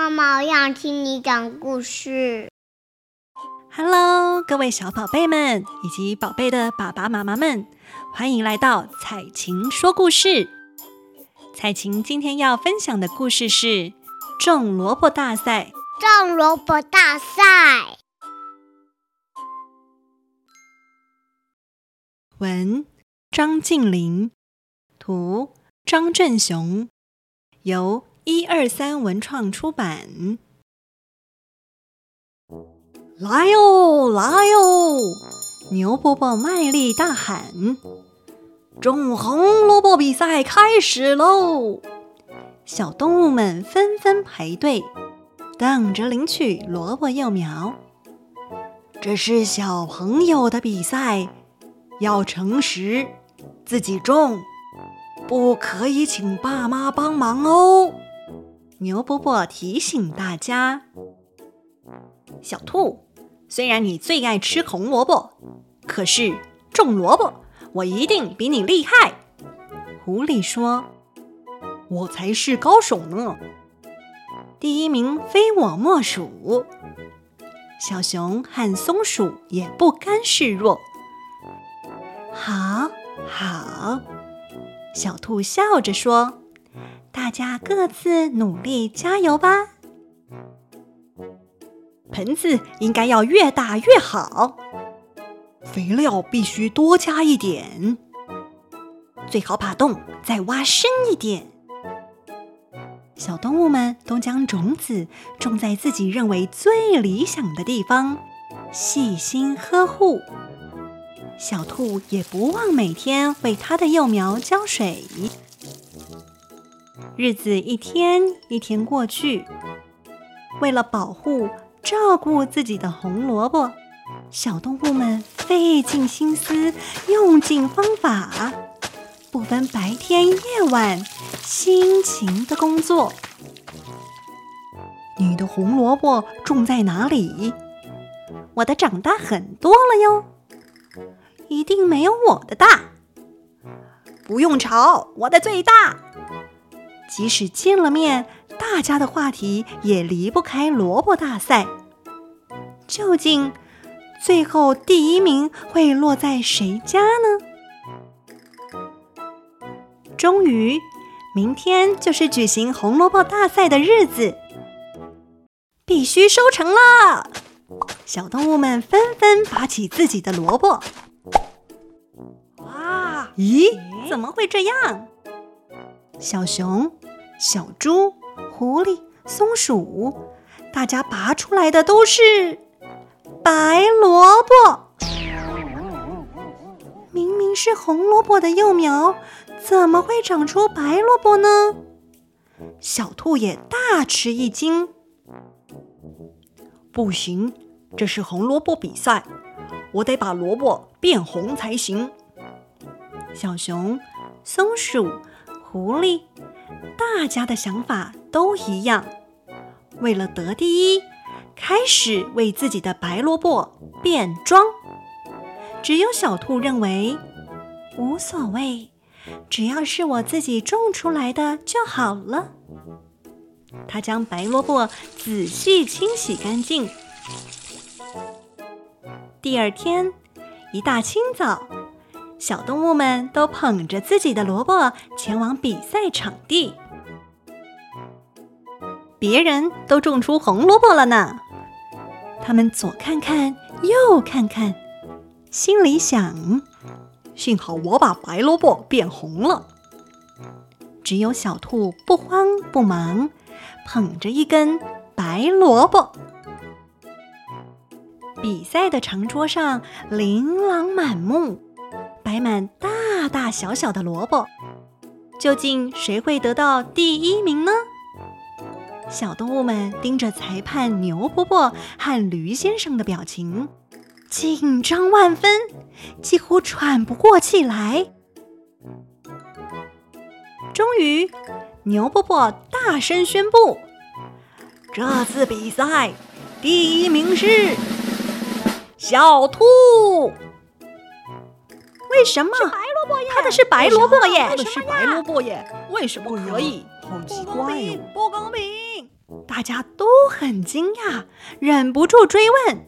妈妈，我想听你讲故事。Hello，各位小宝贝们以及宝贝的爸爸妈妈们，欢迎来到彩琴说故事。彩琴今天要分享的故事是种萝卜大赛。种萝卜大赛。文：张静林，图：张振雄，由一二三文创出版。来哟，来哟！牛伯伯卖力大喊：“种红萝卜比赛开始喽！”小动物们纷纷排队，等着领取萝卜幼苗。这是小朋友的比赛，要诚实，自己种，不可以请爸妈帮忙哦。牛伯伯提醒大家：“小兔。”虽然你最爱吃红萝卜，可是种萝卜我一定比你厉害。狐狸说：“我才是高手呢，第一名非我莫属。”小熊和松鼠也不甘示弱。好，好，小兔笑着说：“大家各自努力加油吧。”盆子应该要越大越好，肥料必须多加一点，最好把洞再挖深一点。小动物们都将种子种在自己认为最理想的地方，细心呵护。小兔也不忘每天为它的幼苗浇水。日子一天一天过去，为了保护。照顾自己的红萝卜，小动物们费尽心思，用尽方法，不分白天夜晚，辛勤的工作。你的红萝卜种在哪里？我的长大很多了哟，一定没有我的大。不用吵，我的最大。即使见了面。大家的话题也离不开萝卜大赛。究竟最后第一名会落在谁家呢？终于，明天就是举行红萝卜大赛的日子，必须收成了！小动物们纷纷拔起自己的萝卜。哇！咦？怎么会这样？小熊、小猪。狐狸、松鼠，大家拔出来的都是白萝卜。明明是红萝卜的幼苗，怎么会长出白萝卜呢？小兔也大吃一惊。不行，这是红萝卜比赛，我得把萝卜变红才行。小熊、松鼠、狐狸。大家的想法都一样，为了得第一，开始为自己的白萝卜变装。只有小兔认为无所谓，只要是我自己种出来的就好了。他将白萝卜仔细清洗干净。第二天一大清早，小动物们都捧着自己的萝卜前往比赛场地。别人都种出红萝卜了呢，他们左看看，右看看，心里想：幸好我把白萝卜变红了。只有小兔不慌不忙，捧着一根白萝卜。比赛的长桌上琳琅满目。摆满大大小小的萝卜，究竟谁会得到第一名呢？小动物们盯着裁判牛伯伯和驴先生的表情，紧张万分，几乎喘不过气来。终于，牛伯伯大声宣布：“这次比赛第一名是小兔。”为什么？他的是白萝卜耶！他的是白萝卜耶！为什么可以？好奇怪哟！不公平！大家都很惊讶，忍不住追问：“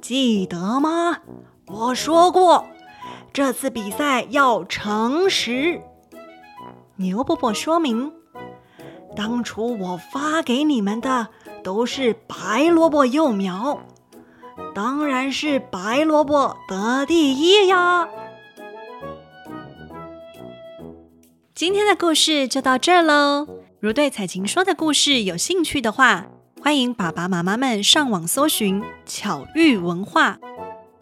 记得吗？我说过，这次比赛要诚实。”牛伯伯说明：“当初我发给你们的都是白萝卜幼苗，当然是白萝卜得第一呀。”今天的故事就到这儿喽。如对彩晴说的故事有兴趣的话，欢迎爸爸妈妈们上网搜寻巧育文化，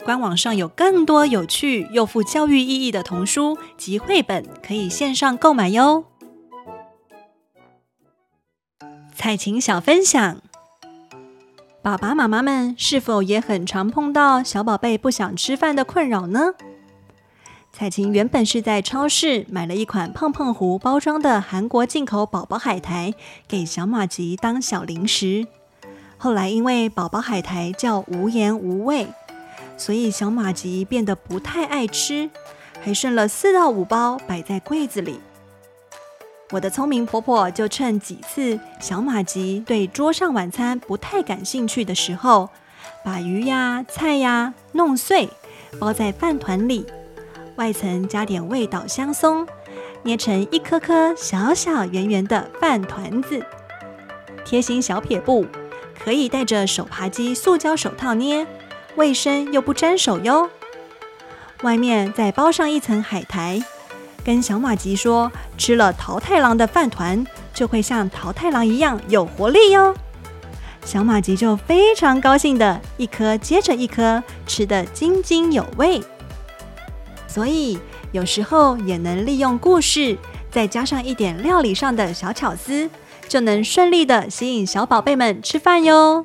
官网上有更多有趣又富教育意义的童书及绘本，可以线上购买哟。彩晴小分享：爸爸妈妈们是否也很常碰到小宝贝不想吃饭的困扰呢？彩晴原本是在超市买了一款碰碰壶包装的韩国进口宝宝海苔，给小马吉当小零食。后来因为宝宝海苔叫无盐无味，所以小马吉变得不太爱吃，还剩了四到五包摆在柜子里。我的聪明婆婆就趁几次小马吉对桌上晚餐不太感兴趣的时候，把鱼呀、菜呀弄碎，包在饭团里。外层加点味道香松，捏成一颗颗小小圆圆的饭团子。贴心小撇步，可以戴着手扒鸡塑胶手套捏，卫生又不沾手哟。外面再包上一层海苔，跟小马吉说，吃了桃太郎的饭团就会像桃太郎一样有活力哟。小马吉就非常高兴的一颗接着一颗吃得津津有味。所以有时候也能利用故事，再加上一点料理上的小巧思，就能顺利的吸引小宝贝们吃饭哟。